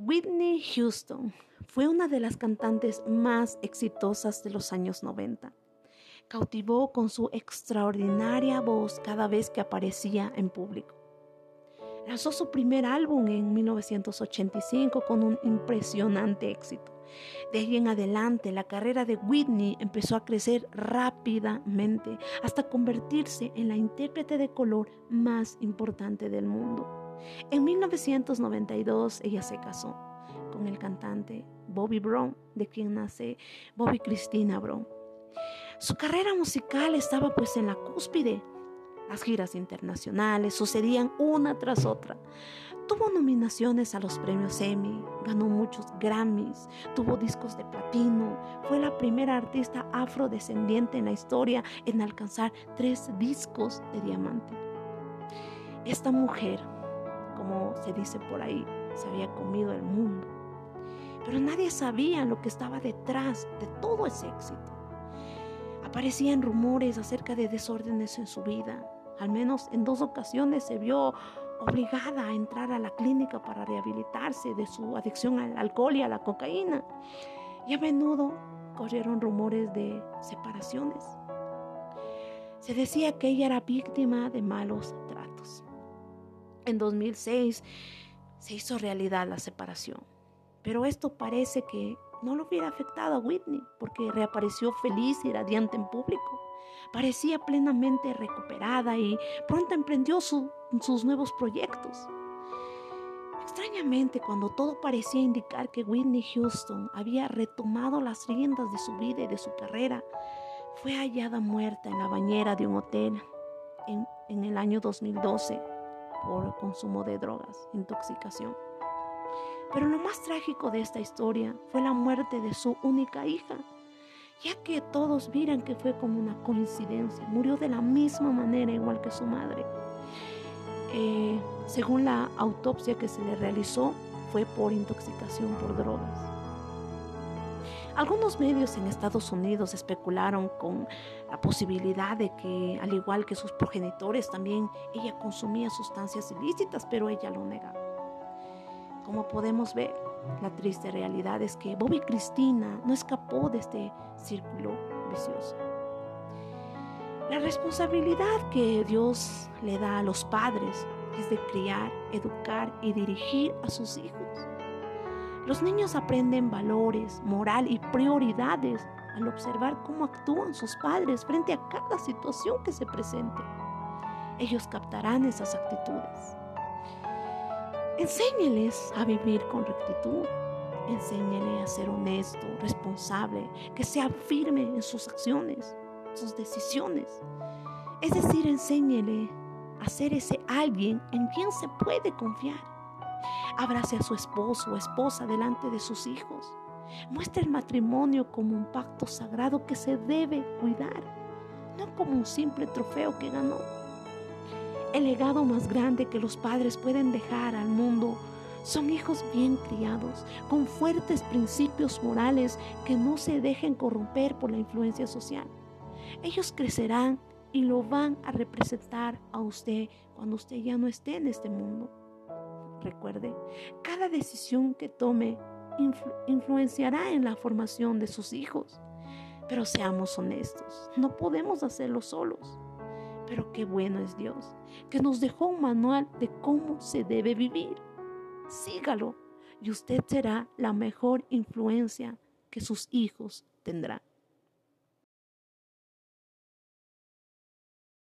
Whitney Houston fue una de las cantantes más exitosas de los años 90. Cautivó con su extraordinaria voz cada vez que aparecía en público. Lanzó su primer álbum en 1985 con un impresionante éxito. De ahí en adelante, la carrera de Whitney empezó a crecer rápidamente hasta convertirse en la intérprete de color más importante del mundo. En 1992 ella se casó con el cantante Bobby Brown, de quien nace Bobby Cristina Brown. Su carrera musical estaba pues en la cúspide. Las giras internacionales sucedían una tras otra. Tuvo nominaciones a los premios Emmy, ganó muchos Grammys, tuvo discos de platino, fue la primera artista afrodescendiente en la historia en alcanzar tres discos de diamante. Esta mujer como se dice por ahí, se había comido el mundo. Pero nadie sabía lo que estaba detrás de todo ese éxito. Aparecían rumores acerca de desórdenes en su vida. Al menos en dos ocasiones se vio obligada a entrar a la clínica para rehabilitarse de su adicción al alcohol y a la cocaína. Y a menudo corrieron rumores de separaciones. Se decía que ella era víctima de malos tratos. En 2006 se hizo realidad la separación, pero esto parece que no lo hubiera afectado a Whitney porque reapareció feliz y radiante en público. Parecía plenamente recuperada y pronto emprendió sus nuevos proyectos. Extrañamente, cuando todo parecía indicar que Whitney Houston había retomado las riendas de su vida y de su carrera, fue hallada muerta en la bañera de un hotel en, en el año 2012 por consumo de drogas, intoxicación. Pero lo más trágico de esta historia fue la muerte de su única hija, ya que todos miran que fue como una coincidencia. Murió de la misma manera igual que su madre. Eh, según la autopsia que se le realizó, fue por intoxicación por drogas. Algunos medios en Estados Unidos especularon con la posibilidad de que, al igual que sus progenitores, también ella consumía sustancias ilícitas, pero ella lo negaba. Como podemos ver, la triste realidad es que Bobby Cristina no escapó de este círculo vicioso. La responsabilidad que Dios le da a los padres es de criar, educar y dirigir a sus hijos. Los niños aprenden valores, moral y prioridades al observar cómo actúan sus padres frente a cada situación que se presente. Ellos captarán esas actitudes. Enséñeles a vivir con rectitud. Enséñele a ser honesto, responsable, que sea firme en sus acciones, sus decisiones. Es decir, enséñele a ser ese alguien en quien se puede confiar Abrace a su esposo o esposa delante de sus hijos. Muestre el matrimonio como un pacto sagrado que se debe cuidar, no como un simple trofeo que ganó. El legado más grande que los padres pueden dejar al mundo son hijos bien criados, con fuertes principios morales que no se dejen corromper por la influencia social. Ellos crecerán y lo van a representar a usted cuando usted ya no esté en este mundo. Recuerde, cada decisión que tome influenciará en la formación de sus hijos. Pero seamos honestos, no podemos hacerlo solos. Pero qué bueno es Dios, que nos dejó un manual de cómo se debe vivir. Sígalo y usted será la mejor influencia que sus hijos tendrán.